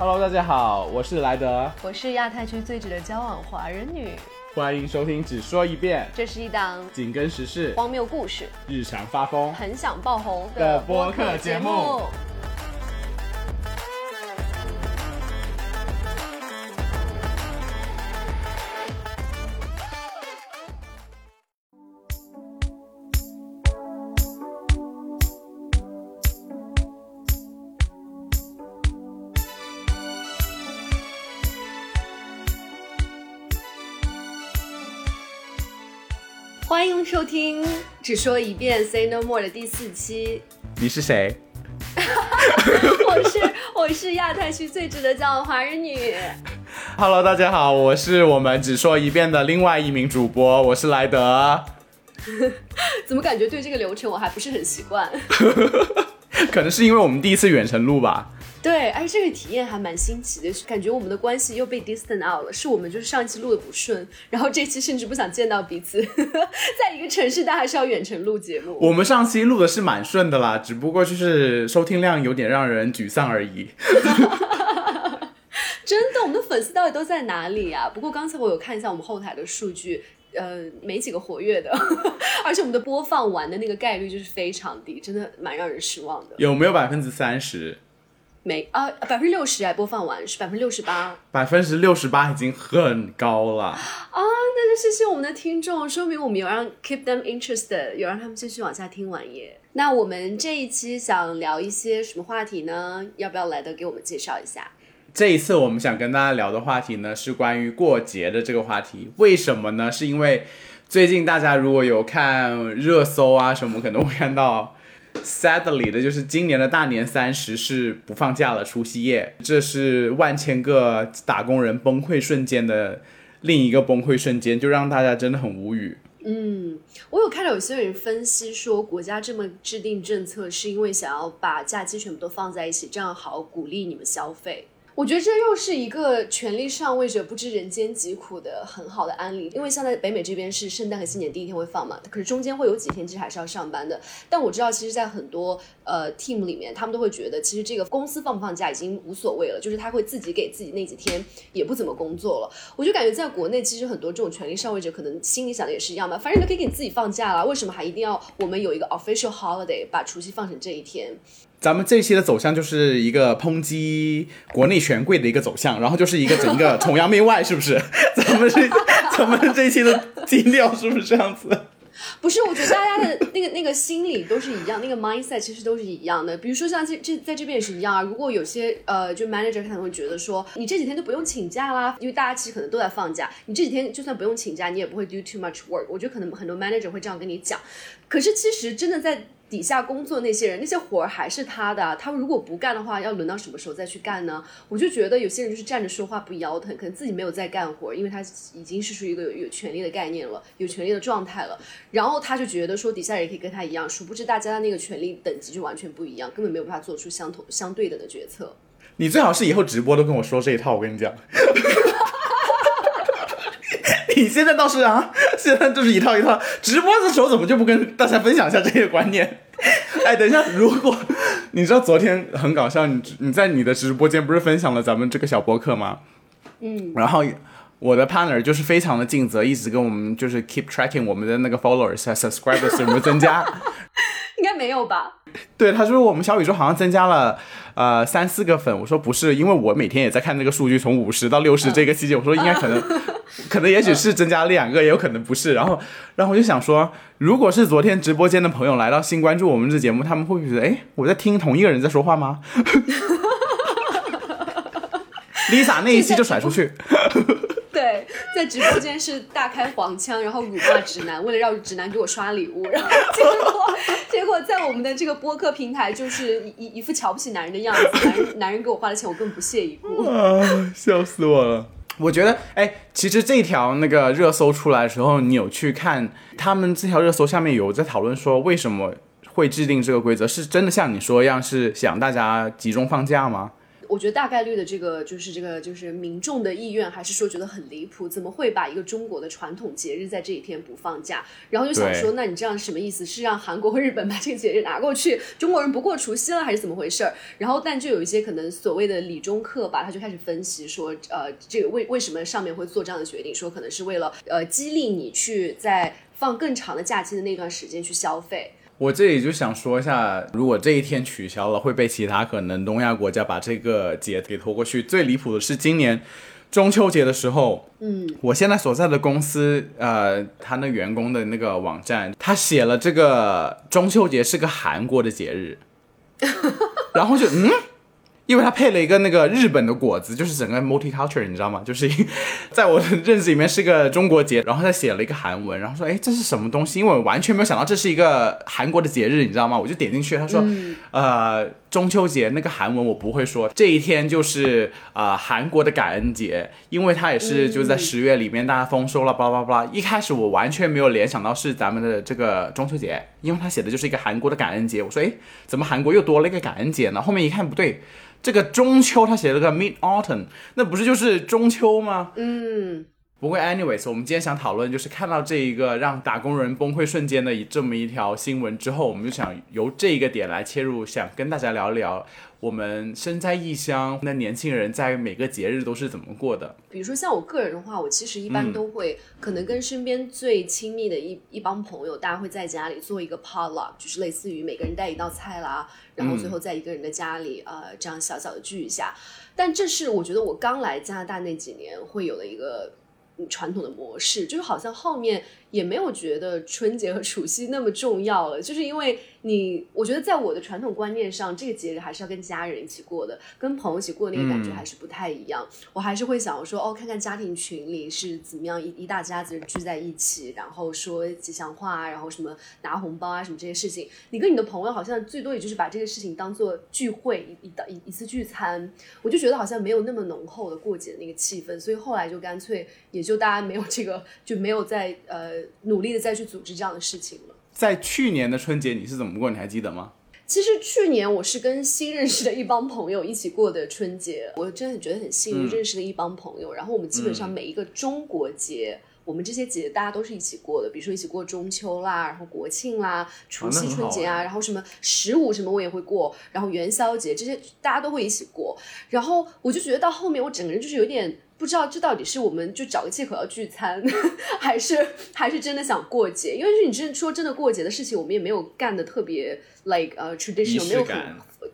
Hello，大家好，我是莱德，我是亚太区最值得交往华人女。欢迎收听只说一遍，这是一档紧跟时事、荒谬故事、日常发疯、很想爆红的的播播客节目只说一遍 Say No More》的第四期。你是谁？我是我是亚太区最值得骄傲的华人女。Hello，大家好，我是我们只说一遍的另外一名主播，我是莱德。怎么感觉对这个流程我还不是很习惯？可能是因为我们第一次远程录吧。对，而且这个体验还蛮新奇的，感觉我们的关系又被 distant out 了。是我们就是上一期录的不顺，然后这期甚至不想见到彼此，在一个城市，但还是要远程录节目。我们上期录的是蛮顺的啦，只不过就是收听量有点让人沮丧而已。真的，我们的粉丝到底都在哪里啊？不过刚才我有看一下我们后台的数据。呃，没几个活跃的，而且我们的播放完的那个概率就是非常低，真的蛮让人失望的。有没有百分之三十？没啊，百分之六十哎，播放完是百分之六十八。百分之六十八已经很高了。啊，那就谢谢我们的听众，说明我们有让 keep them interested，有让他们继续往下听完耶。那我们这一期想聊一些什么话题呢？要不要来的给我们介绍一下？这一次我们想跟大家聊的话题呢，是关于过节的这个话题。为什么呢？是因为最近大家如果有看热搜啊什么，可能会看到，sadly 的就是今年的大年三十是不放假了，除夕夜，这是万千个打工人崩溃瞬间的另一个崩溃瞬间，就让大家真的很无语。嗯，我有看到有些人分析说，国家这么制定政策，是因为想要把假期全部都放在一起，这样好鼓励你们消费。我觉得这又是一个权力上位者不知人间疾苦的很好的案例，因为像在北美这边是圣诞和新年第一天会放嘛，可是中间会有几天其实还是要上班的。但我知道，其实，在很多呃 team 里面，他们都会觉得，其实这个公司放不放假已经无所谓了，就是他会自己给自己那几天也不怎么工作了。我就感觉在国内，其实很多这种权力上位者可能心里想的也是一样吧，反正你都可以给你自己放假了，为什么还一定要我们有一个 official holiday 把除夕放成这一天？咱们这期的走向就是一个抨击国内权贵的一个走向，然后就是一个整个崇洋媚外，是不是？咱们这咱们这期的基调是不是这样子？不是，我觉得大家的那个那个心理都是一样，那个 mindset 其实都是一样的。比如说像这这在这边也是一样啊。如果有些呃，就 manager 可能会觉得说，你这几天都不用请假啦，因为大家其实可能都在放假，你这几天就算不用请假，你也不会 do too much work。我觉得可能很多 manager 会这样跟你讲。可是其实真的在底下工作那些人，那些活儿还是他的啊。他如果不干的话，要轮到什么时候再去干呢？我就觉得有些人就是站着说话不腰疼，可能自己没有在干活，因为他已经是属于一个有有权利的概念了，有权利的状态了。然后他就觉得说底下人也可以跟他一样，殊不知大家的那个权利等级就完全不一样，根本没有办法做出相同相对等的决策。你最好是以后直播都跟我说这一套，我跟你讲。你现在倒是啊，现在就是一套一套。直播的时候怎么就不跟大家分享一下这些观念？哎，等一下，如果你知道昨天很搞笑，你你在你的直播间不是分享了咱们这个小博客吗？嗯，然后我的 partner 就是非常的尽责，一直跟我们就是 keep tracking 我们的那个 followers 啊 subscribers 有没有增加。应该没有吧？对，他说我们小宇宙好像增加了呃三四个粉，我说不是，因为我每天也在看那个数据，从五十到六十这个期间，我说应该可能，可能也许是增加了两个，也有可能不是。然后，然后我就想说，如果是昨天直播间的朋友来到新关注我们这节目，他们会不会觉得，哎，我在听同一个人在说话吗？Lisa 那一期就甩出去。对，在直播间是大开黄腔，然后辱骂直男，为了让直男给我刷礼物，然后结果结果在我们的这个播客平台，就是一一一副瞧不起男人的样子，男人男人给我花的钱，我更不屑一顾。啊，笑死我了！我觉得，哎，其实这条那个热搜出来的时候，你有去看他们这条热搜下面有在讨论说，为什么会制定这个规则？是真的像你说一样，是想大家集中放假吗？我觉得大概率的这个就是这个就是民众的意愿，还是说觉得很离谱，怎么会把一个中国的传统节日在这一天不放假？然后就想说，那你这样什么意思？是让韩国和日本把这个节日拿过去，中国人不过除夕了，还是怎么回事儿？然后但就有一些可能所谓的理中客吧，他就开始分析说，呃，这个为为什么上面会做这样的决定？说可能是为了呃激励你去在放更长的假期的那段时间去消费。我这里就想说一下，如果这一天取消了，会被其他可能东亚国家把这个节给拖过去。最离谱的是今年中秋节的时候，嗯，我现在所在的公司，呃，他那员工的那个网站，他写了这个中秋节是个韩国的节日，然后就嗯。因为它配了一个那个日本的果子，就是整个 multicultural，你知道吗？就是 在我的认知里面是个中国节，然后他写了一个韩文，然后说，哎，这是什么东西？因为我完全没有想到这是一个韩国的节日，你知道吗？我就点进去，他说，呃，中秋节那个韩文我不会说，这一天就是啊韩国的感恩节，因为它也是就在十月里面大家丰收了，巴拉巴拉。一开始我完全没有联想到是咱们的这个中秋节，因为他写的就是一个韩国的感恩节。我说，哎，怎么韩国又多了一个感恩节呢？后面一看不对。这个中秋他写了个 Mid Autumn，那不是就是中秋吗？嗯，不过 anyways，我们今天想讨论就是看到这一个让打工人崩溃瞬间的这么一条新闻之后，我们就想由这一个点来切入，想跟大家聊一聊。我们身在异乡，那年轻人在每个节日都是怎么过的？比如说像我个人的话，我其实一般都会可能跟身边最亲密的一一帮朋友，大家会在家里做一个 potluck，就是类似于每个人带一道菜啦，然后最后在一个人的家里，呃，这样小小的聚一下。但这是我觉得我刚来加拿大那几年会有的一个传统的模式，就是好像后面。也没有觉得春节和除夕那么重要了，就是因为你，我觉得在我的传统观念上，这个节日还是要跟家人一起过的，跟朋友一起过那个感觉还是不太一样。我还是会想说，哦，看看家庭群里是怎么样一一大家子人聚在一起，然后说吉祥话，然后什么拿红包啊什么这些事情。你跟你的朋友好像最多也就是把这个事情当做聚会一一一一次聚餐，我就觉得好像没有那么浓厚的过节的那个气氛，所以后来就干脆也就大家没有这个就没有在呃。努力的再去组织这样的事情了。在去年的春节你是怎么过？你还记得吗？其实去年我是跟新认识的一帮朋友一起过的春节，我真的觉得很幸运，认识了一帮朋友。然后我们基本上每一个中国节，我们这些节大家都是一起过的，比如说一起过中秋啦，然后国庆啦，除夕春节啊，然后什么十五什么我也会过，然后元宵节这些大家都会一起过。然后我就觉得到后面我整个人就是有点。不知道这到底是我们就找个借口要聚餐，还是还是真的想过节？因为是你真说真的过节的事情，我们也没有干的特别 like 呃 traditional，没有很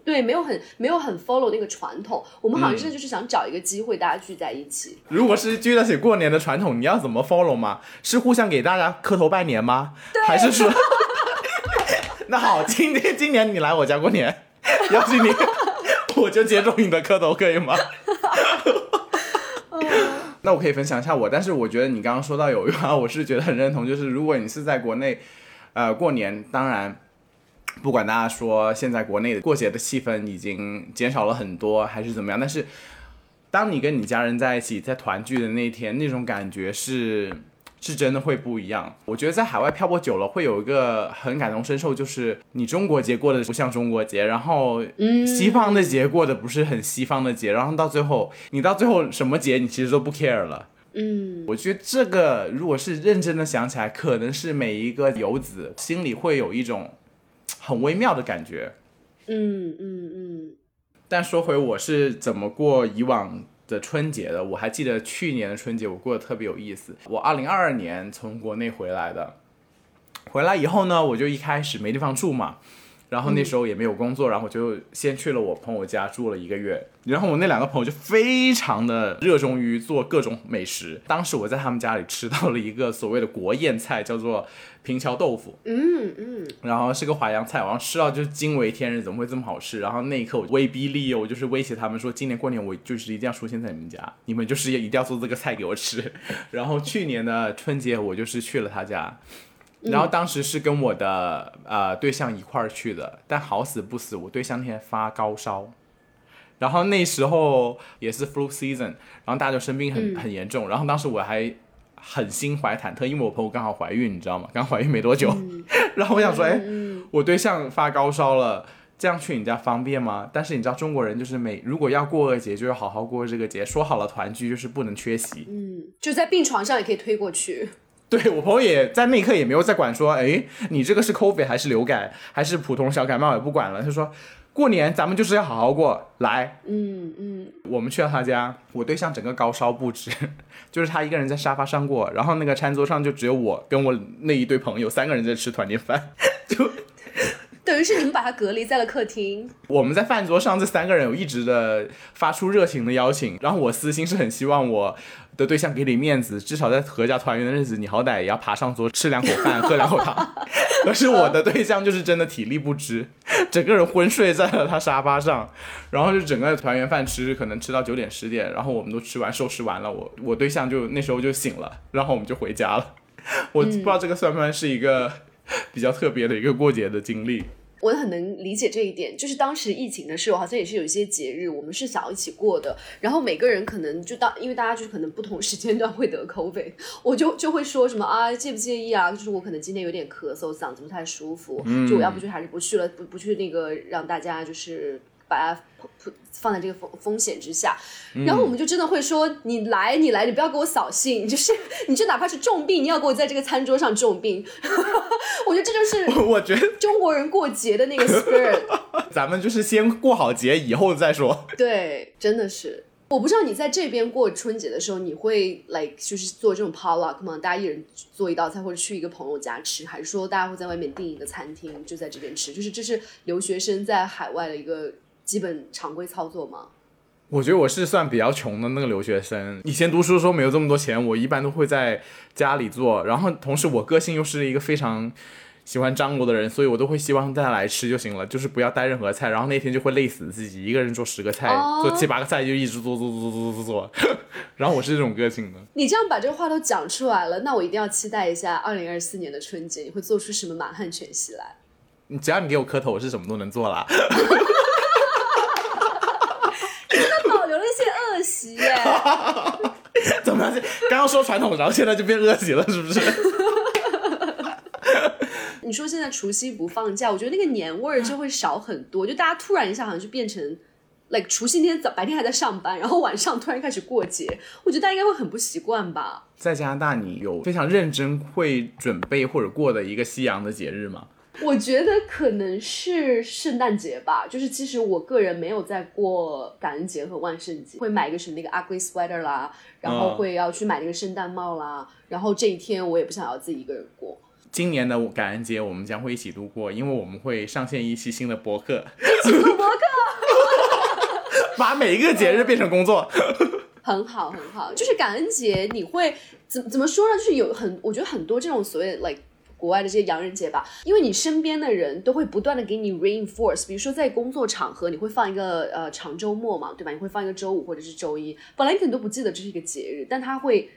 对，没有很没有很 follow 那个传统。我们好像真的就是想找一个机会，大家聚在一起。如果是聚在一起过年的传统，你要怎么 follow 吗？是互相给大家磕头拜年吗？还是说？那好，今天今年你来我家过年，邀请你，我就接受你的磕头，可以吗？那我可以分享一下我，但是我觉得你刚刚说到有一句话，我是觉得很认同，就是如果你是在国内，呃，过年，当然，不管大家说现在国内的过节的气氛已经减少了很多，还是怎么样，但是当你跟你家人在一起，在团聚的那天，那种感觉是。是真的会不一样。我觉得在海外漂泊久了，会有一个很感同身受，就是你中国节过的不像中国节，然后西方的节过的不是很西方的节，然后到最后，你到最后什么节你其实都不 care 了。嗯，我觉得这个如果是认真的想起来，可能是每一个游子心里会有一种很微妙的感觉。嗯嗯嗯。但说回我是怎么过以往。的春节的，我还记得去年的春节我过得特别有意思。我二零二二年从国内回来的，回来以后呢，我就一开始没地方住嘛。然后那时候也没有工作，然后我就先去了我朋友家住了一个月。然后我那两个朋友就非常的热衷于做各种美食。当时我在他们家里吃到了一个所谓的国宴菜，叫做平桥豆腐。嗯嗯。然后是个淮扬菜，然后吃到就惊为天人，怎么会这么好吃？然后那一刻我威逼利诱，我就是威胁他们说，今年过年我就是一定要出现在你们家，你们就是一定要做这个菜给我吃。然后去年的春节我就是去了他家。然后当时是跟我的呃对象一块儿去的，但好死不死，我对象那天发高烧，然后那时候也是 flu season，然后大家就生病很很严重，然后当时我还很心怀忐忑，因为我朋友刚好怀孕，你知道吗？刚怀孕没多久，然后我想说，哎，我对象发高烧了，这样去你家方便吗？但是你知道中国人就是每如果要过个节，就要好好过这个节，说好了团聚就是不能缺席。嗯，就在病床上也可以推过去。对我朋友也在那一刻也没有再管说，哎，你这个是 COVID 还是流感还是普通小感冒也不管了，他说。过年咱们就是要好好过来，嗯嗯，我们去了他家，我对象整个高烧不止，就是他一个人在沙发上过，然后那个餐桌上就只有我跟我那一堆朋友三个人在吃团年饭，就等于是你们把他隔离在了客厅。我们在饭桌上这三个人有一直的发出热情的邀请，然后我私心是很希望我。的对象给你面子，至少在合家团圆的日子，你好歹也要爬上桌吃两口饭，喝两口汤。可是我的对象就是真的体力不支，整个人昏睡在了他沙发上，然后就整个团圆饭吃，可能吃到九点十点，然后我们都吃完收拾完了，我我对象就那时候就醒了，然后我们就回家了。我不知道这个算不算是一个比较特别的一个过节的经历。我很能理解这一点，就是当时疫情的时候，好像也是有一些节日，我们是想要一起过的。然后每个人可能就当，因为大家就是可能不同时间段会得 COVID，我就就会说什么啊，介不介意啊？就是我可能今天有点咳嗽，嗓子不太舒服，就我要不就还是不去了，不不去那个让大家就是把它放在这个风风险之下，然后我们就真的会说，你来你来，你不要给我扫兴，就是你就哪怕是重病，你要给我在这个餐桌上重病。我觉得这就是 我觉得中国人过节的那个 spirit。咱们就是先过好节，以后再说。对，真的是。我不知道你在这边过春节的时候，你会 like 就是做这种 potluck 吗？大家一人做一道菜，或者去一个朋友家吃，还是说大家会在外面订一个餐厅，就在这边吃？就是这是留学生在海外的一个。基本常规操作吗？我觉得我是算比较穷的那个留学生。以前读书的时候没有这么多钱，我一般都会在家里做。然后同时我个性又是一个非常喜欢张罗的人，所以我都会希望大家来吃就行了，就是不要带任何菜。然后那天就会累死自己，一个人做十个菜，做七八个菜就一直做做做做做做做。然后我是这种个性的。你这样把这个话都讲出来了，那我一定要期待一下二零二四年的春节，你会做出什么满汉全席来？你只要你给我磕头，我是什么都能做啦。恶习耶？刚刚说传统，然后现在就变恶习了，是不是？你说现在除夕不放假，我觉得那个年味儿就会少很多，就大家突然一下好像就变成，like 除夕那天早白天还在上班，然后晚上突然开始过节，我觉得大家应该会很不习惯吧？在加拿大，你有非常认真会准备或者过的一个西洋的节日吗？我觉得可能是圣诞节吧，就是其实我个人没有在过感恩节和万圣节，会买一个什么那个 ugly sweater 啦，然后会要去买那个圣诞帽啦，然后这一天我也不想要自己一个人过。今年的感恩节我们将会一起度过，因为我们会上线一期新的博客，一起录博客，把每一个节日变成工作，很好很好。就是感恩节你会怎怎么说呢？就是有很我觉得很多这种所谓 like。国外的这些洋人节吧，因为你身边的人都会不断的给你 reinforce，比如说在工作场合，你会放一个呃长周末嘛，对吧？你会放一个周五或者是周一，本来你可能都不记得这是一个节日，但他会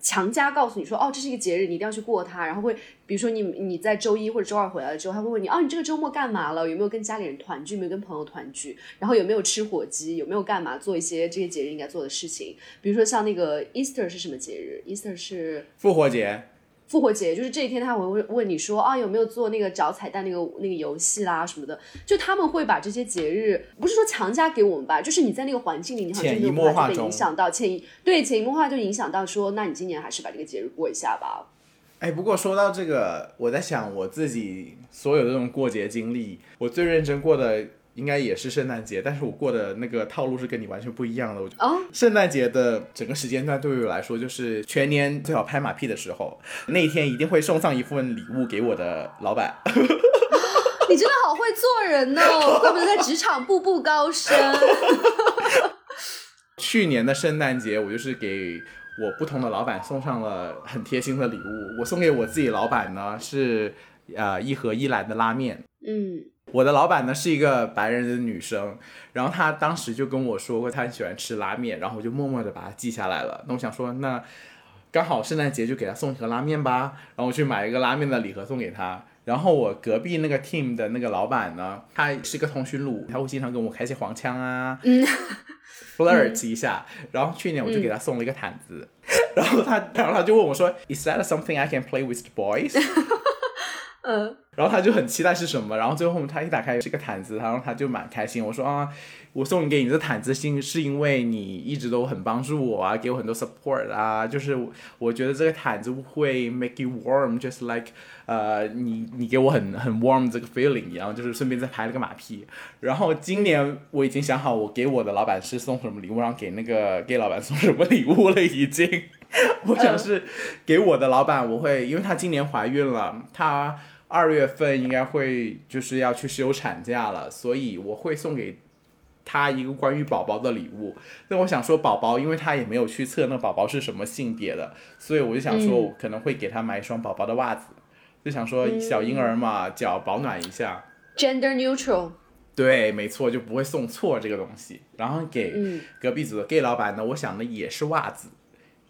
强加告诉你说，哦，这是一个节日，你一定要去过它。然后会，比如说你你在周一或者周二回来了之后，他会问你，哦，你这个周末干嘛了？有没有跟家里人团聚？有没有跟朋友团聚？然后有没有吃火鸡？有没有干嘛？做一些这些节日应该做的事情？比如说像那个 Easter 是什么节日？Easter 是复活节。复活节就是这一天，他会问问你说啊，有没有做那个找彩蛋那个那个游戏啦什么的？就他们会把这些节日，不是说强加给我们吧，就是你在那个环境里，你好像就没有被影响到，潜移对潜移默化就影响到说，那你今年还是把这个节日过一下吧。哎，不过说到这个，我在想我自己所有的这种过节经历，我最认真过的。应该也是圣诞节，但是我过的那个套路是跟你完全不一样的。我觉得圣诞节的整个时间段对于我来说，就是全年最好拍马屁的时候。那一天一定会送上一份礼物给我的老板。你真的好会做人哦，怪不得在职场步步高升。去年的圣诞节，我就是给我不同的老板送上了很贴心的礼物。我送给我自己老板呢是呃一盒一兰的拉面。嗯。我的老板呢是一个白人的女生，然后她当时就跟我说过，她很喜欢吃拉面，然后我就默默的把它记下来了。那我想说，那刚好圣诞节就给她送一盒拉面吧，然后我去买一个拉面的礼盒送给她。然后我隔壁那个 team 的那个老板呢，他是个通讯录，他会经常跟我开些黄腔啊，嗯，flirt 一下。然后去年我就给他送了一个毯子，然后他，然后他就问我说，Is that something I can play with the boys？嗯，然后他就很期待是什么，然后最后他一打开是个毯子，然后他就蛮开心。我说啊，我送给你这毯子，是是因为你一直都很帮助我啊，给我很多 support 啊，就是我觉得这个毯子会 make you warm，just like 呃，你你给我很很 warm 这个 feeling 一样，就是顺便再拍了个马屁。然后今年我已经想好，我给我的老板是送什么礼物，然后给那个 gay 老板送什么礼物了，已经。我想是给我的老板，我会，因为她今年怀孕了，她二月份应该会就是要去休产假了，所以我会送给他一个关于宝宝的礼物。那我想说，宝宝，因为他也没有去测那宝宝是什么性别的，所以我就想说，我可能会给他买一双宝宝的袜子，就想说小婴儿嘛，脚保暖一下。Gender neutral，对，没错，就不会送错这个东西。然后给嗯隔壁组的 gay 老板呢，我想的也是袜子，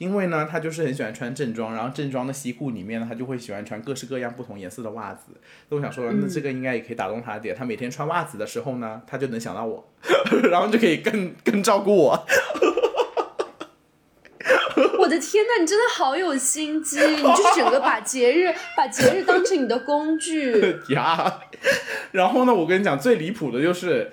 因为呢，他就是很喜欢穿正装，然后正装的西裤里面呢，他就会喜欢穿各式各样不同颜色的袜子。那我想说，那这个应该也可以打动他的点。他每天穿袜子的时候呢，他就能想到我，然后就可以更更照顾我。我的天呐，你真的好有心机！你就是整个把节日把节日当成你的工具。呀，然后呢，我跟你讲，最离谱的就是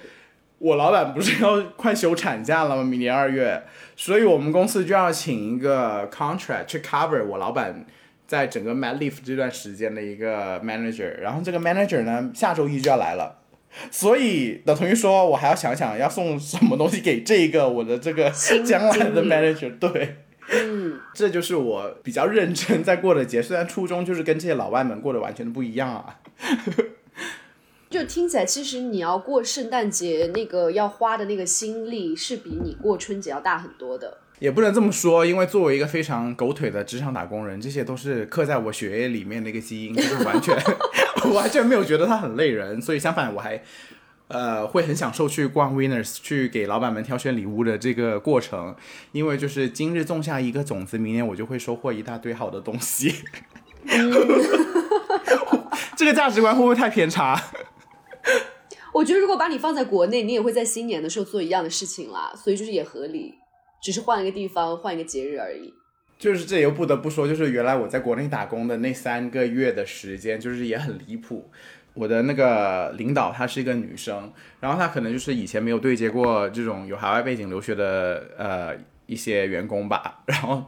我老板不是要快休产假了吗？明年二月，所以我们公司就要请一个 contract 去 cover 我老板在整个 mat leave 这段时间的一个 manager，然后这个 manager 呢，下周一就要来了。所以等同于说，我还要想想要送什么东西给这个我的这个将来的 manager，对，嗯，这就是我比较认真在过的节，虽然初衷就是跟这些老外们过得完全的不一样啊。就听起来，其实你要过圣诞节那个要花的那个心力，是比你过春节要大很多的。也不能这么说，因为作为一个非常狗腿的职场打工人，这些都是刻在我血液里面的一个基因，就是完全 我完全没有觉得它很累人，所以相反我还呃会很享受去逛 Winners 去给老板们挑选礼物的这个过程，因为就是今日种下一个种子，明年我就会收获一大堆好的东西。这个价值观会不会太偏差？我觉得如果把你放在国内，你也会在新年的时候做一样的事情啦，所以就是也合理，只是换一个地方，换一个节日而已。就是这也不得不说，就是原来我在国内打工的那三个月的时间，就是也很离谱。我的那个领导她是一个女生，然后她可能就是以前没有对接过这种有海外背景留学的呃一些员工吧，然后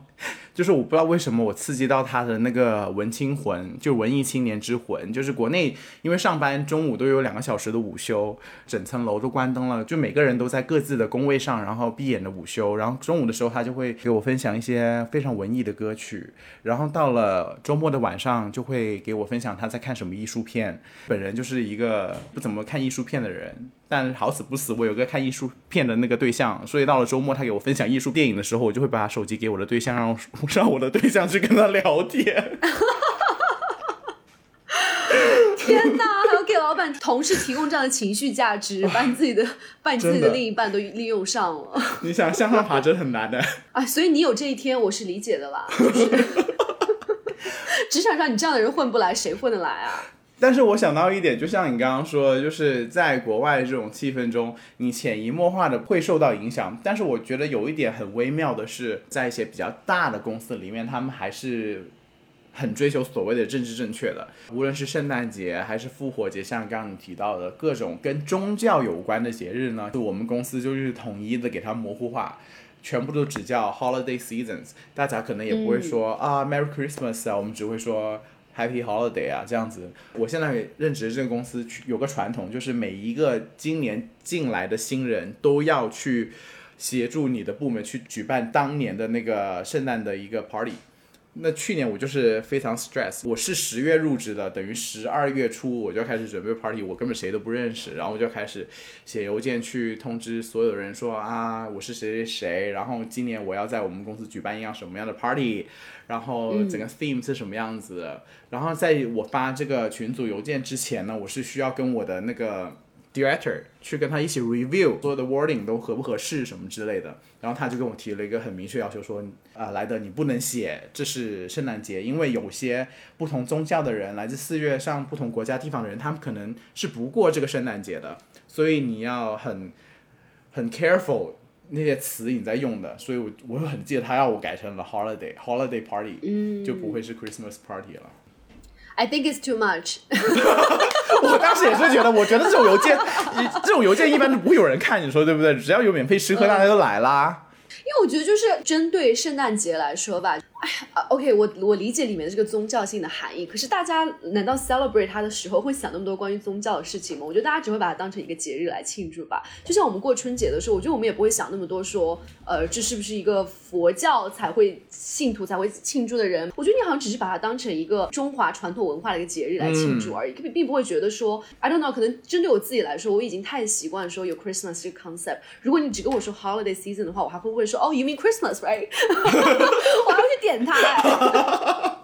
就是我不知道为什么我刺激到他的那个文青魂，就文艺青年之魂，就是国内因为上班中午都有两个小时的午休，整层楼都关灯了，就每个人都在各自的工位上，然后闭眼的午休，然后中午的时候他就会给我分享一些非常文艺的歌曲，然后到了周末的晚上就会给我分享他在看什么艺术片。本人就是一个不怎么看艺术片的人，但好死不死我有个看艺术片的那个对象，所以到了周末他给我分享艺术电影的时候，我就会把手机给我的对象，让让我的对象去跟他聊天。天哪，还要给老板、同事提供这样的情绪价值，把你自己的、把你自己的的另一半都利用上了。你想向上爬真的很难的。啊，所以你有这一天，我是理解的啦。就是职场上你这样的人混不来，谁混得来啊？但是我想到一点，就像你刚刚说，就是在国外这种气氛中，你潜移默化的会受到影响。但是我觉得有一点很微妙的是，在一些比较大的公司里面，他们还是很追求所谓的政治正确的。无论是圣诞节还是复活节，像刚刚你提到的各种跟宗教有关的节日呢，就我们公司就是统一的给它模糊化。全部都只叫 holiday seasons，大家可能也不会说、啊 Merry Christmas 啊，我们只会说 Happy Holiday 啊这样子。我现在任职的这个公司有个传统，就是每一个今年进来的新人都要去协助你的部门去举办当年的那个圣诞的一个 party。那去年我就是非常 stress，我是十月入职的，等于十二月初我就开始准备 party，我根本谁都不认识，然后我就开始写邮件去通知所有的人说啊，我是谁谁谁，然后今年我要在我们公司举办一样什么样的 party，然后整个 theme 是什么样子。的，然后在我发这个群组邮件之前呢，我是需要跟我的那个 director 去跟他一起 review 所有的 wording 都合不合适什么之类的，然后他就跟我提了一个很明确要求说，啊、莱德你不能写这是圣诞节，因为有些不同宗教的人，来自四月上不同国家地方的人，他们可能是不过这个圣诞节的，所以你要很很 careful 那些词你在用的，所以我我很记得他要我改成了 holiday holiday party，嗯，就不会是 Christmas party 了。I think it's too much。我当时也是觉得，我觉得这种邮件，这种邮件一般都不会有人看，你说对不对？只要有免费吃喝，大家都来啦。因为我觉得就是针对圣诞节来说吧，哎呀，OK，我我理解里面的这个宗教性的含义，可是大家难道 celebrate 它的时候会想那么多关于宗教的事情吗？我觉得大家只会把它当成一个节日来庆祝吧。就像我们过春节的时候，我觉得我们也不会想那么多，说呃这是不是一个佛教才会信徒才会庆祝的人？我觉得你好像只是把它当成一个中华传统文化的一个节日来庆祝而已，并并不会觉得说 I don't know，可能针对我自己来说，我已经太习惯说有 Christmas 这个 concept。如果你只跟我说 holiday season 的话，我还会问说哦，you mean Christmas，right？我还会去点它。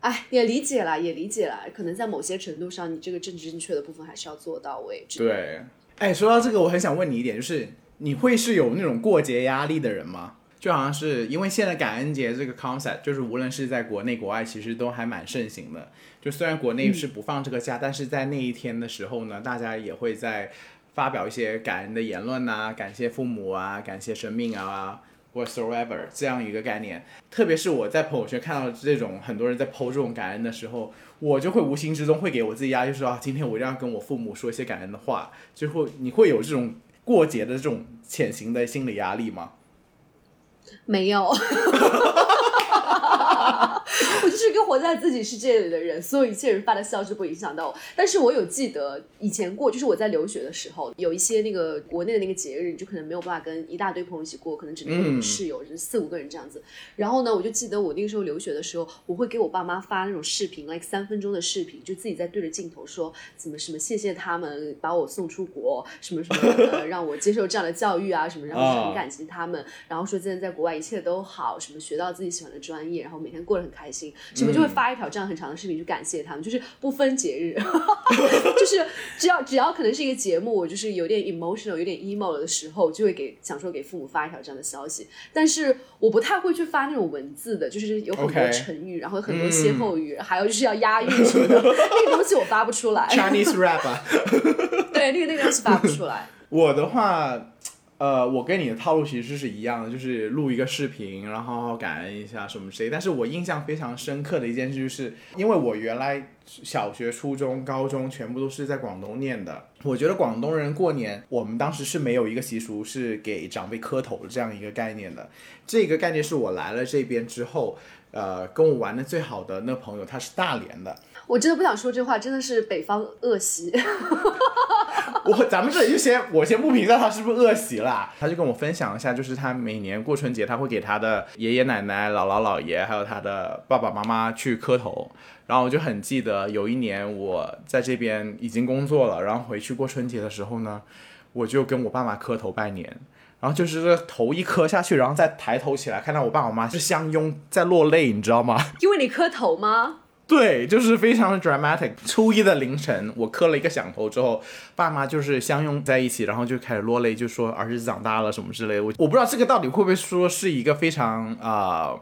哎，也理解了，也理解了。可能在某些程度上，你这个政治正确的部分还是要做到位。对，哎，说到这个，我很想问你一点，就是你会是有那种过节压力的人吗？就好像是因为现在感恩节这个 concept，就是无论是在国内国外，其实都还蛮盛行的。就虽然国内是不放这个假，但是在那一天的时候呢，大家也会在发表一些感恩的言论呐，感谢父母啊，感谢生命啊。Whatsoever 这样一个概念，特别是我在朋友圈看到这种很多人在抛这种感恩的时候，我就会无形之中会给我自己压力，说啊，今天我一定要跟我父母说一些感恩的话，最后你会有这种过节的这种潜行的心理压力吗？没有。我就是一个活在自己世界里的人，所有一切人发的笑就不影响到我。但是我有记得以前过，就是我在留学的时候，有一些那个国内的那个节日，你就可能没有办法跟一大堆朋友一起过，可能只能跟室友，就是四五个人这样子。然后呢，我就记得我那个时候留学的时候，我会给我爸妈发那种视频，like 三分钟的视频，就自己在对着镜头说怎么什么谢谢他们把我送出国，什么什么让我接受这样的教育啊，什么然后很感激他们，然后说现在在国外一切都好，什么学到自己喜欢的专业，然后每天过得很开心。什么就会发一条这样很长的视频去感谢他们，就是不分节日，就是只要只要可能是一个节目，我就是有点 emotional、有点 emo 的时候，就会给想说给父母发一条这样的消息。但是我不太会去发那种文字的，就是有很多成语，然后很多歇后语，还有就是要押韵什么的，那个东西我发不出来。Chinese rap，对，那个那个东西发不出来。我的话。呃，我跟你的套路其实是一样的，就是录一个视频，然后感恩一下什么之类。但是我印象非常深刻的一件事，就是因为我原来小学、初中、高中全部都是在广东念的，我觉得广东人过年，我们当时是没有一个习俗是给长辈磕头的这样一个概念的。这个概念是我来了这边之后，呃，跟我玩的最好的那朋友，他是大连的。我真的不想说这话，真的是北方恶习。我咱们这里就先我先不评价他是不是恶习啦，他就跟我分享一下，就是他每年过春节他会给他的爷爷奶奶、姥姥姥爷还有他的爸爸妈妈去磕头。然后我就很记得有一年我在这边已经工作了，然后回去过春节的时候呢，我就跟我爸妈磕头拜年，然后就是头一磕下去，然后再抬头起来，看到我爸我妈是相拥在落泪，你知道吗？因为你磕头吗？对，就是非常的 dramatic。初一的凌晨，我磕了一个响头之后，爸妈就是相拥在一起，然后就开始落泪，就说儿子长大了什么之类的。我我不知道这个到底会不会说是一个非常啊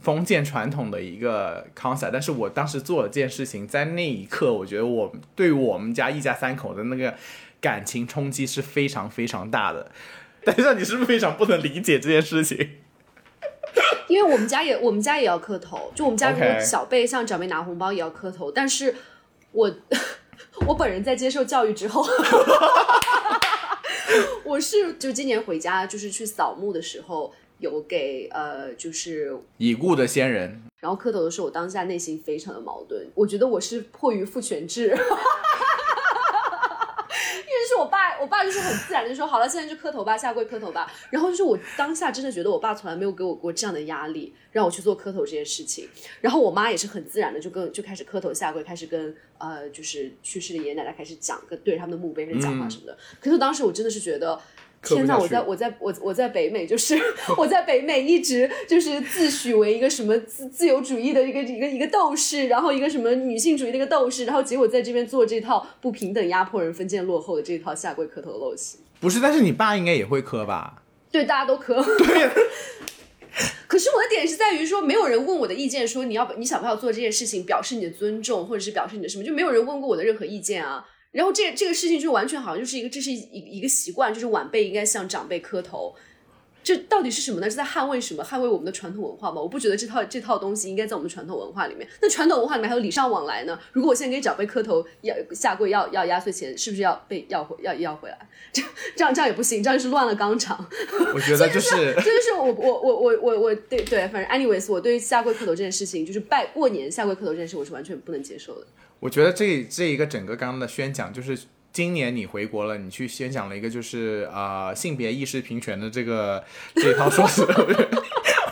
封建传统的一个 concept，但是我当时做了这件事情，在那一刻，我觉得我对我们家一家三口的那个感情冲击是非常非常大的。等一下，你是不是非常不能理解这件事情？因为我们家也我们家也要磕头，就我们家如果小辈向长辈拿红包也要磕头，但是我 我本人在接受教育之后，我是就今年回家就是去扫墓的时候有给呃就是已故的先人，然后磕头的时候，我当下内心非常的矛盾，我觉得我是迫于父权制。我爸，我爸就是很自然的就说好了，现在就磕头吧，下跪磕头吧。然后就是我当下真的觉得我爸从来没有给我过这样的压力，让我去做磕头这件事情。然后我妈也是很自然的就跟就开始磕头下跪，开始跟呃就是去世的爷爷奶奶开始讲，跟对着他们的墓碑开始讲话什么的。可是当时我真的是觉得。天呐！我在我在我我在北美，就是 我在北美一直就是自诩为一个什么自自由主义的一个一个一个斗士，然后一个什么女性主义的一个斗士，然后结果在这边做这套不平等、压迫人、封建落后的这套下跪磕头的陋习。不是，但是你爸应该也会磕吧？对，大家都磕。对。可是我的点是在于说，没有人问我的意见，说你要你想不要做这件事情，表示你的尊重，或者是表示你的什么，就没有人问过我的任何意见啊。然后这这个事情就完全好像就是一个这是一一个习惯，就是晚辈应该向长辈磕头。这到底是什么呢？是在捍卫什么？捍卫我们的传统文化吗？我不觉得这套这套东西应该在我们传统文化里面。那传统文化里面还有礼尚往来呢。如果我现在给长辈磕头要下跪要要压岁钱，是不是要被要回要要回来？这这样这样也不行，这样就是乱了纲常。我觉得就是 这就是我我我我我我对对，反正 anyways，我对下跪磕头这件事情，就是拜过年下跪磕头这件事，我是完全不能接受的。我觉得这这一个整个刚刚的宣讲，就是今年你回国了，你去宣讲了一个就是呃性别意识平权的这个这一套说辞。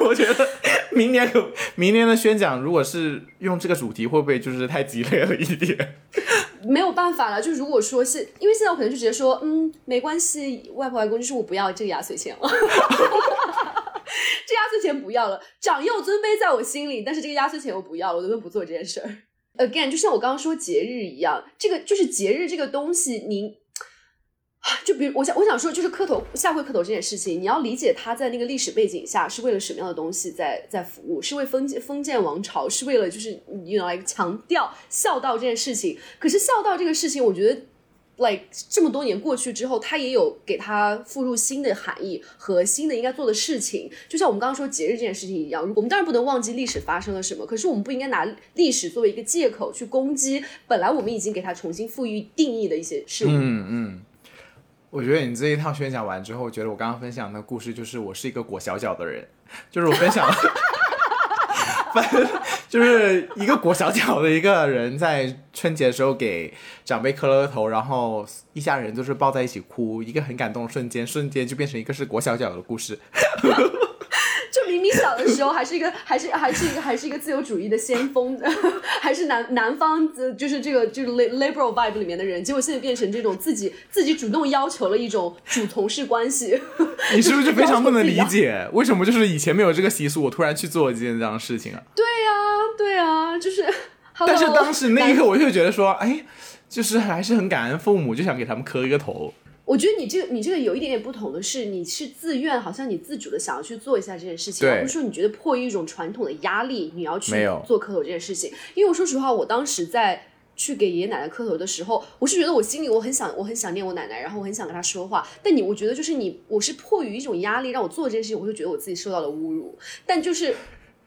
我觉得明年可明年的宣讲，如果是用这个主题，会不会就是太激烈了一点？没有办法了，就如果说是因为现在我可能就直接说，嗯，没关系，外婆外公，就是我不要这个压岁钱了。这压岁钱不要了，长幼尊卑在我心里，但是这个压岁钱我不要了，我能不能不做这件事儿？Again，就像我刚刚说节日一样，这个就是节日这个东西，您就比如我想我想说，就是磕头下跪磕头这件事情，你要理解他在那个历史背景下是为了什么样的东西在在服务，是为封建封建王朝，是为了就是你用来强调孝道这件事情。可是孝道这个事情，我觉得。Like 这么多年过去之后，它也有给它附入新的含义和新的应该做的事情。就像我们刚刚说节日这件事情一样，我们当然不能忘记历史发生了什么，可是我们不应该拿历史作为一个借口去攻击本来我们已经给它重新赋予定义的一些事物。嗯嗯，我觉得你这一套宣讲完之后，我觉得我刚刚分享的故事就是我是一个裹小脚的人，就是我分享。反就是一个裹小脚的一个人，在春节的时候给长辈磕了个头，然后一家人就是抱在一起哭，一个很感动的瞬间，瞬间就变成一个是裹小脚的故事。就明明小的时候还是一个，还是还是一个，还是一个自由主义的先锋，还是南南方，就是这个就是 liberal vibe 里面的人，结果现在变成这种自己自己主动要求了一种主从事关系。你是不是就非常不能理解，为什么就是以前没有这个习俗，我突然去做一件这样的事情啊？对呀，对呀，就是。但是当时那一刻，我就觉得说，哎，就是还是很感恩父母，就想给他们磕一个头。我觉得你这个你这个有一点点不同的是，你是自愿，好像你自主的想要去做一下这件事情，而不是说你觉得迫于一种传统的压力，你要去做磕头这件事情。因为我说实话，我当时在去给爷爷奶奶磕头的时候，我是觉得我心里我很想，我很想念我奶奶，然后我很想跟她说话。但你，我觉得就是你，我是迫于一种压力让我做这件事情，我就觉得我自己受到了侮辱。但就是。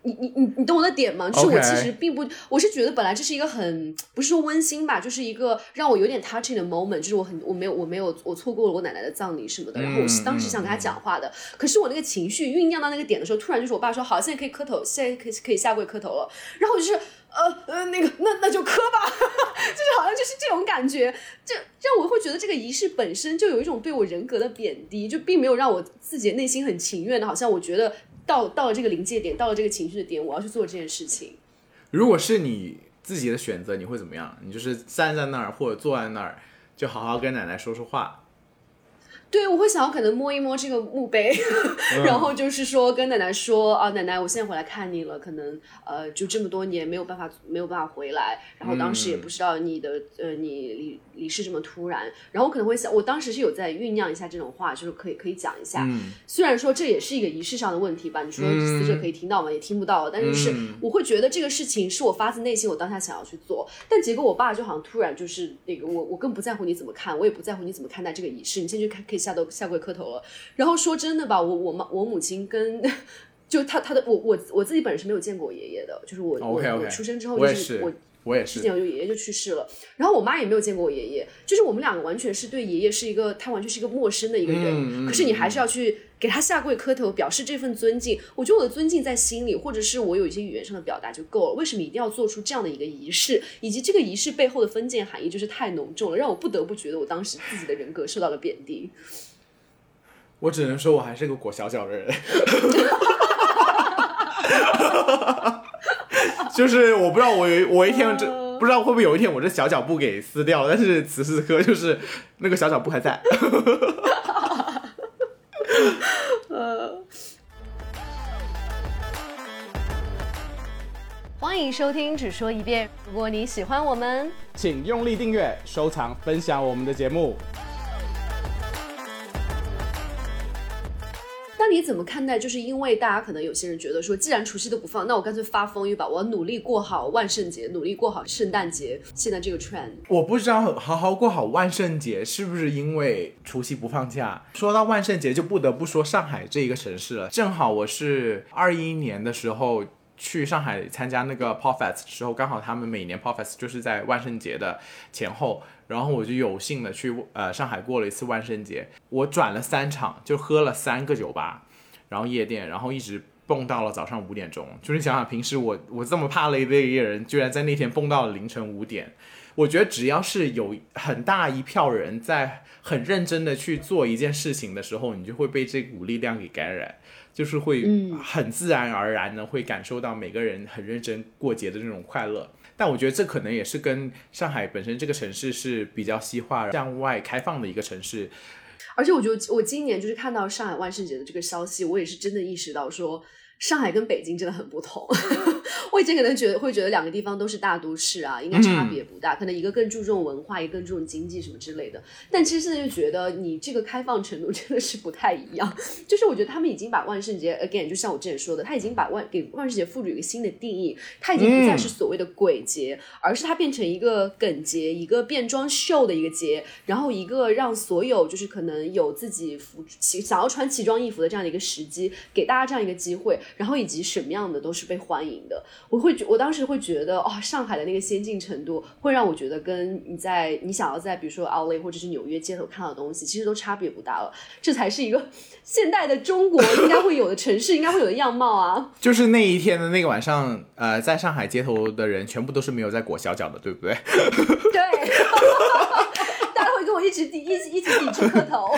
你你你你懂我的点吗？就是我其实并不，我是觉得本来这是一个很不是说温馨吧，就是一个让我有点 touching 的 moment，就是我很我没有我没有我错过了我奶奶的葬礼什么的，然后我是当时想跟他讲话的，可是我那个情绪酝酿到那个点的时候，突然就是我爸说好，现在可以磕头，现在可以可以下跪磕头了，然后我就是呃呃那个那那就磕吧，就是好像就是这种感觉，就让我会觉得这个仪式本身就有一种对我人格的贬低，就并没有让我自己内心很情愿的，好像我觉得。到到了这个临界点，到了这个情绪的点，我要去做这件事情。如果是你自己的选择，你会怎么样？你就是站在那儿或者坐在那儿，就好好跟奶奶说说话。对，我会想要可能摸一摸这个墓碑，然后就是说跟奶奶说啊，奶奶，我现在回来看你了，可能呃，就这么多年没有办法没有办法回来，然后当时也不知道你的呃你离离世这么突然，然后可能会想，我当时是有在酝酿一下这种话，就是可以可以讲一下，虽然说这也是一个仪式上的问题吧，你说死者可以听到吗？也听不到，但是是我会觉得这个事情是我发自内心，我当下想要去做，但结果我爸就好像突然就是那个我我更不在乎你怎么看，我也不在乎你怎么看待这个仪式，你先去看可以。下都下跪磕头了，然后说真的吧，我我妈我母亲跟就他他的我我我自己本人是没有见过我爷爷的，就是我我我出生之后就是我我也是，之前我就爷爷就去世了，然后我妈也没有见过我爷爷，就是我们两个完全是对爷爷是一个他完全是一个陌生的一个人，可是你还是要去给他下跪磕头，表示这份尊敬。我觉得我的尊敬在心里，或者是我有一些语言上的表达就够了。为什么一定要做出这样的一个仪式，以及这个仪式背后的封建含义就是太浓重了，让我不得不觉得我当时自己的人格受到了贬低。我只能说，我还是个裹小脚的人，就是我不知道我有我一天这不知道会不会有一天我这小脚布给撕掉，但是此时此刻就是那个小脚布还在。欢迎收听，只说一遍。如果你喜欢我们，请用力订阅、收藏、分享我们的节目。那你怎么看待？就是因为大家可能有些人觉得说，既然除夕都不放，那我干脆发疯一把，我要努力过好万圣节，努力过好圣诞节。现在这个 trend，我不知道好好过好万圣节是不是因为除夕不放假。说到万圣节，就不得不说上海这一个城市了。正好我是二一年的时候去上海参加那个 Pop Fest 的时候，刚好他们每年 Pop Fest 就是在万圣节的前后。然后我就有幸的去呃上海过了一次万圣节，我转了三场，就喝了三个酒吧，然后夜店，然后一直蹦到了早上五点钟。就是想想平时我我这么怕累的一个人，居然在那天蹦到了凌晨五点。我觉得只要是有很大一票人在很认真的去做一件事情的时候，你就会被这股力量给感染，就是会很自然而然的会感受到每个人很认真过节的那种快乐。但我觉得这可能也是跟上海本身这个城市是比较西化、向外开放的一个城市，而且我觉得我今年就是看到上海万圣节的这个消息，我也是真的意识到说。上海跟北京真的很不同，我以前可能觉得会觉得两个地方都是大都市啊，应该差别不大，可能一个更注重文化，一个更注重经济什么之类的。但其实现在就觉得你这个开放程度 真的是不太一样。就是我觉得他们已经把万圣节 again，就像我之前说的，他已经把万给万圣节赋予一个新的定义，它已经不再是所谓的鬼节，而是它变成一个梗节，一个变装秀的一个节，然后一个让所有就是可能有自己服奇想要穿奇装异服的这样的一个时机，给大家这样一个机会。然后以及什么样的都是被欢迎的，我会觉我当时会觉得哦，上海的那个先进程度会让我觉得跟你在你想要在比如说奥莱或者是纽约街头看到的东西其实都差别不大了，这才是一个 现代的中国应该会有的城市应该会有的样貌啊！就是那一天的那个晚上，呃，在上海街头的人全部都是没有在裹小脚的，对不对？对，大家会跟我一直抵一起一起磕头。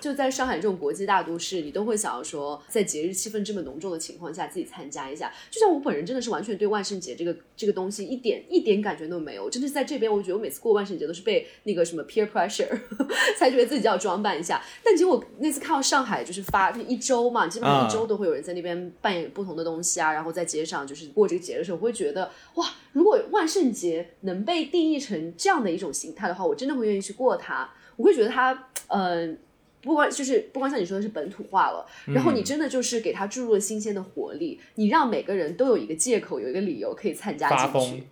就在上海这种国际大都市，你都会想要说，在节日气氛这么浓重的情况下，自己参加一下。就像我本人真的是完全对万圣节这个这个东西一点一点感觉都没有。真的是在这边，我觉得我每次过万圣节都是被那个什么 peer pressure 才觉得自己要装扮一下。但结果那次看到上海就是发一周嘛，基本上一周都会有人在那边扮演不同的东西啊，然后在街上就是过这个节的时候，我会觉得哇，如果万圣节能被定义成这样的一种形态的话，我真的会愿意去过它。我会觉得它，嗯。不光就是不光像你说的是本土化了，然后你真的就是给他注入了新鲜的活力，你让每个人都有一个借口，有一个理由可以参加进去。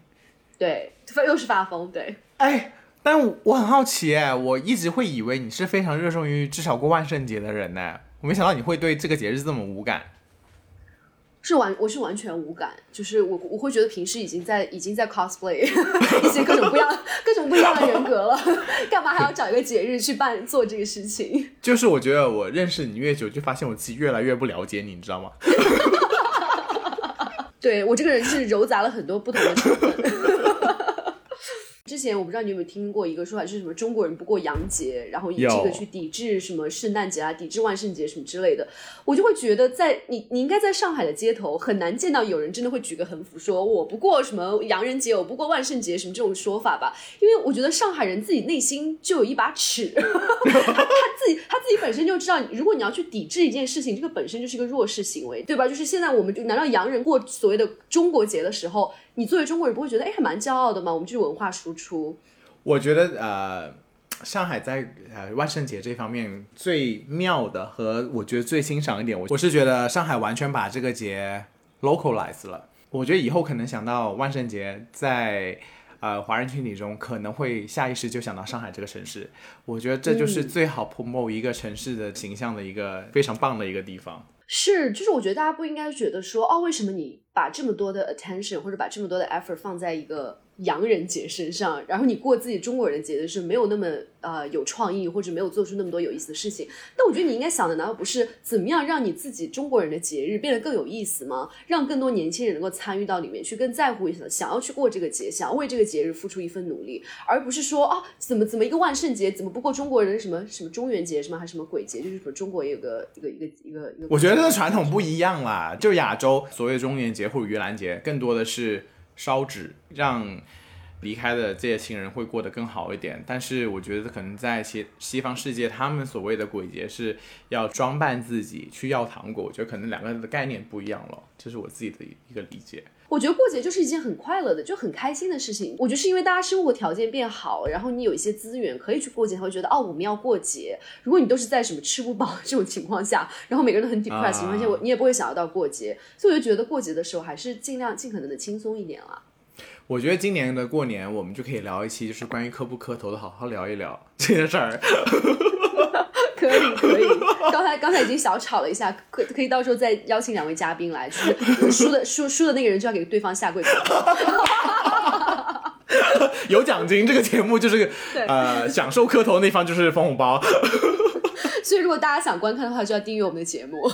对，又是发疯，对。哎，但我很好奇，哎，我一直会以为你是非常热衷于至少过万圣节的人呢，我没想到你会对这个节日这么无感。是完，我是完全无感，就是我我会觉得平时已经在已经在 cosplay 一些各种不一样各种不一样的人格了，干嘛还要找一个节日去办做这个事情？就是我觉得我认识你越久，就发现我自己越来越不了解你，你知道吗？对我这个人是糅杂了很多不同的成分。之前我不知道你有没有听过一个说法，就是什么中国人不过洋节，然后以这个去抵制什么圣诞节啊，抵制万圣节什么之类的。我就会觉得，在你你应该在上海的街头很难见到有人真的会举个横幅说我不过什么洋人节，我不过万圣节什么这种说法吧？因为我觉得上海人自己内心就有一把尺，他自己他自己本身就知道，如果你要去抵制一件事情，这个本身就是一个弱势行为，对吧？就是现在我们就难道洋人过所谓的中国节的时候？你作为中国人不会觉得哎还蛮骄傲的吗？我们就是文化输出。我觉得呃，上海在呃万圣节这方面最妙的和我觉得最欣赏一点，我我是觉得上海完全把这个节 localize 了。我觉得以后可能想到万圣节在呃华人群体中，可能会下意识就想到上海这个城市。我觉得这就是最好 promote 一个城市的形象的一个非常棒的一个地方。是，就是我觉得大家不应该觉得说哦，为什么你把这么多的 attention 或者把这么多的 effort 放在一个。洋人节身上，然后你过自己中国人节的时候，没有那么呃有创意，或者没有做出那么多有意思的事情。但我觉得你应该想的难道不是怎么样让你自己中国人的节日变得更有意思吗？让更多年轻人能够参与到里面去，更在乎一些，想要去过这个节，想要为这个节日付出一份努力，而不是说啊，怎么怎么一个万圣节，怎么不过中国人什么什么中元节，什么还什么鬼节，就是说中国也有个一个一个一个一个。我觉得传统不一样啦，就亚洲所谓的中元节或者盂兰节，更多的是烧纸让。离开的这些亲人会过得更好一点，但是我觉得可能在西西方世界，他们所谓的鬼节是要装扮自己去要糖果，我觉得可能两个人的概念不一样了，这是我自己的一个理解。我觉得过节就是一件很快乐的，就很开心的事情。我觉得是因为大家生活条件变好了，然后你有一些资源可以去过节，才会觉得哦，我们要过节。如果你都是在什么吃不饱这种情况下，然后每个人都很 depressed 情况下，我你也不会想要到过节。所以我就觉得过节的时候还是尽量尽可能的轻松一点啦。我觉得今年的过年，我们就可以聊一期，就是关于磕不磕头的，好好聊一聊这件事儿。可以可以，刚才刚才已经小吵了一下，可可以到时候再邀请两位嘉宾来，就是 输的输输的那个人就要给对方下跪。有奖金，这个节目就是呃享受磕头那方就是分红包。所以如果大家想观看的话，就要订阅我们的节目，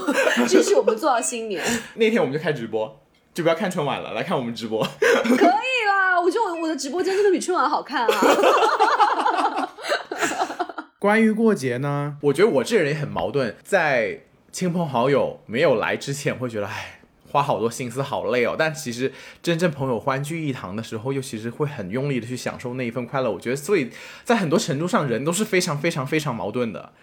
支持我们做到新年。那天我们就开直播，就不要看春晚了，来看我们直播。可以啦，我觉得我我的直播间真的比春晚好看啊。关于过节呢，我觉得我这人也很矛盾，在亲朋好友没有来之前，会觉得哎，花好多心思，好累哦。但其实真正朋友欢聚一堂的时候，又其实会很用力的去享受那一份快乐。我觉得，所以在很多程度上，人都是非常非常非常矛盾的。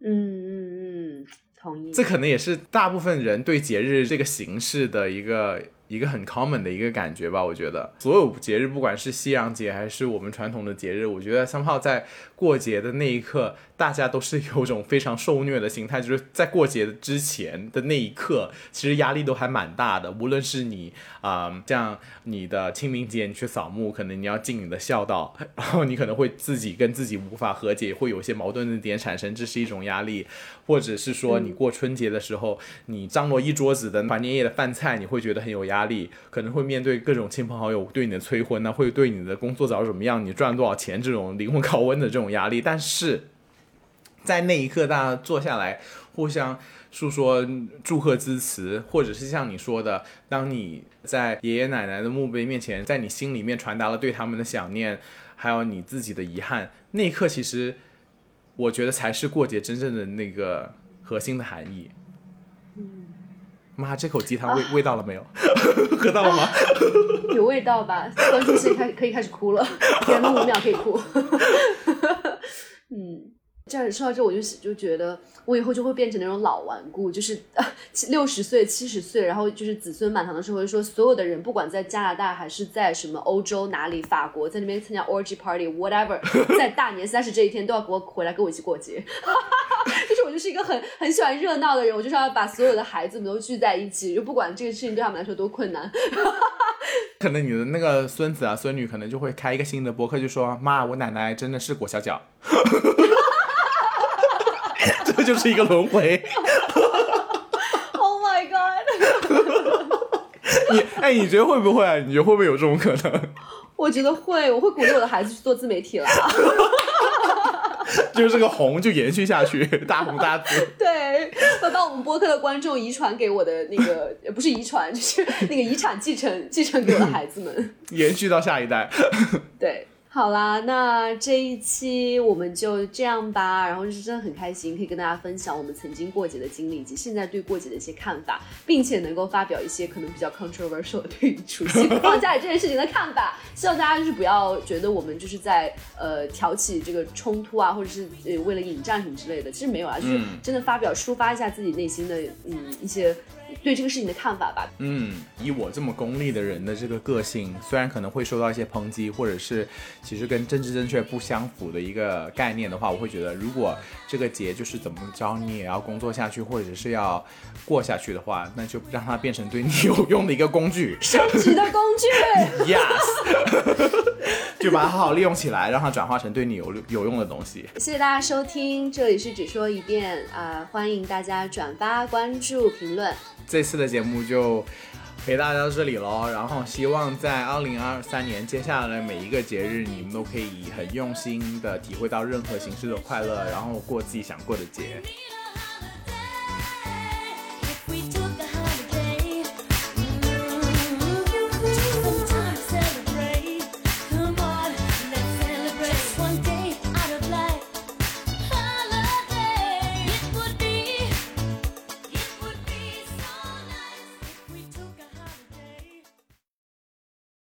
嗯嗯嗯，同意。这可能也是大部分人对节日这个形式的一个。一个很 common 的一个感觉吧，我觉得。所有节日，不管是西洋节还是我们传统的节日，我觉得香泡在过节的那一刻，大家都是有种非常受虐的心态，就是在过节之前的那一刻，其实压力都还蛮大的。无论是你啊，像你的清明节你去扫墓，可能你要尽你的孝道，然后你可能会自己跟自己无法和解，会有一些矛盾的点产生，这是一种压力。或者是说你过春节的时候，你张罗一桌子的团年夜的饭菜，你会觉得很有压力，可能会面对各种亲朋好友对你的催婚呢，会对你的工作找怎么样，你赚多少钱这种灵魂拷问的这种压力。但是在那一刻，大家坐下来互相诉说祝贺之词，或者是像你说的，当你在爷爷奶奶的墓碑面前，在你心里面传达了对他们的想念，还有你自己的遗憾，那一刻其实。我觉得才是过节真正的那个核心的含义。妈，这口鸡汤味 味道了没有？喝到了吗？有味道吧？观众现在开可以开始哭了，给们五秒可以哭。嗯。这样说到这，我就就觉得我以后就会变成那种老顽固，就是六十岁、七十岁，然后就是子孙满堂的时候，就说所有的人，不管在加拿大还是在什么欧洲哪里，法国，在那边参加 orgy party，whatever，在大年三十这一天都要给我回来跟我一起过节。就是我就是一个很很喜欢热闹的人，我就是要把所有的孩子们都聚在一起，就不管这个事情对他们来说多困难。可能你的那个孙子啊、孙女可能就会开一个新的博客，就说妈，我奶奶真的是裹小脚。这就是一个轮回。Oh my god！你哎，你觉得会不会啊？你觉得会不会有这种可能？我觉得会，我会鼓励我的孩子去做自媒体了。就是这个红就延续下去，大红大紫。对，我把我们播客的观众遗传给我的那个，不是遗传，就是那个遗产继承，继承给我的孩子们，延续到下一代。对。好啦，那这一期我们就这样吧。然后是真的很开心，可以跟大家分享我们曾经过节的经历，以及现在对过节的一些看法，并且能够发表一些可能比较 controversial 对于除夕不放假这件事情的看法。希望大家就是不要觉得我们就是在呃挑起这个冲突啊，或者是呃为了引战什么之类的。其实没有啊，就是真的发表抒发一下自己内心的嗯一些。对这个事情的看法吧。嗯，以我这么功利的人的这个个性，虽然可能会受到一些抨击，或者是其实跟政治正确不相符的一个概念的话，我会觉得，如果这个节就是怎么着你也要工作下去，或者是要过下去的话，那就让它变成对你有用的一个工具，升级的工具。Yes，就把它好好利用起来，让它转化成对你有有用的东西。谢谢大家收听，这里是只说一遍啊，欢迎大家转发、关注、评论。这次的节目就陪大家到这里喽，然后希望在二零二三年接下来每一个节日，你们都可以很用心的体会到任何形式的快乐，然后过自己想过的节。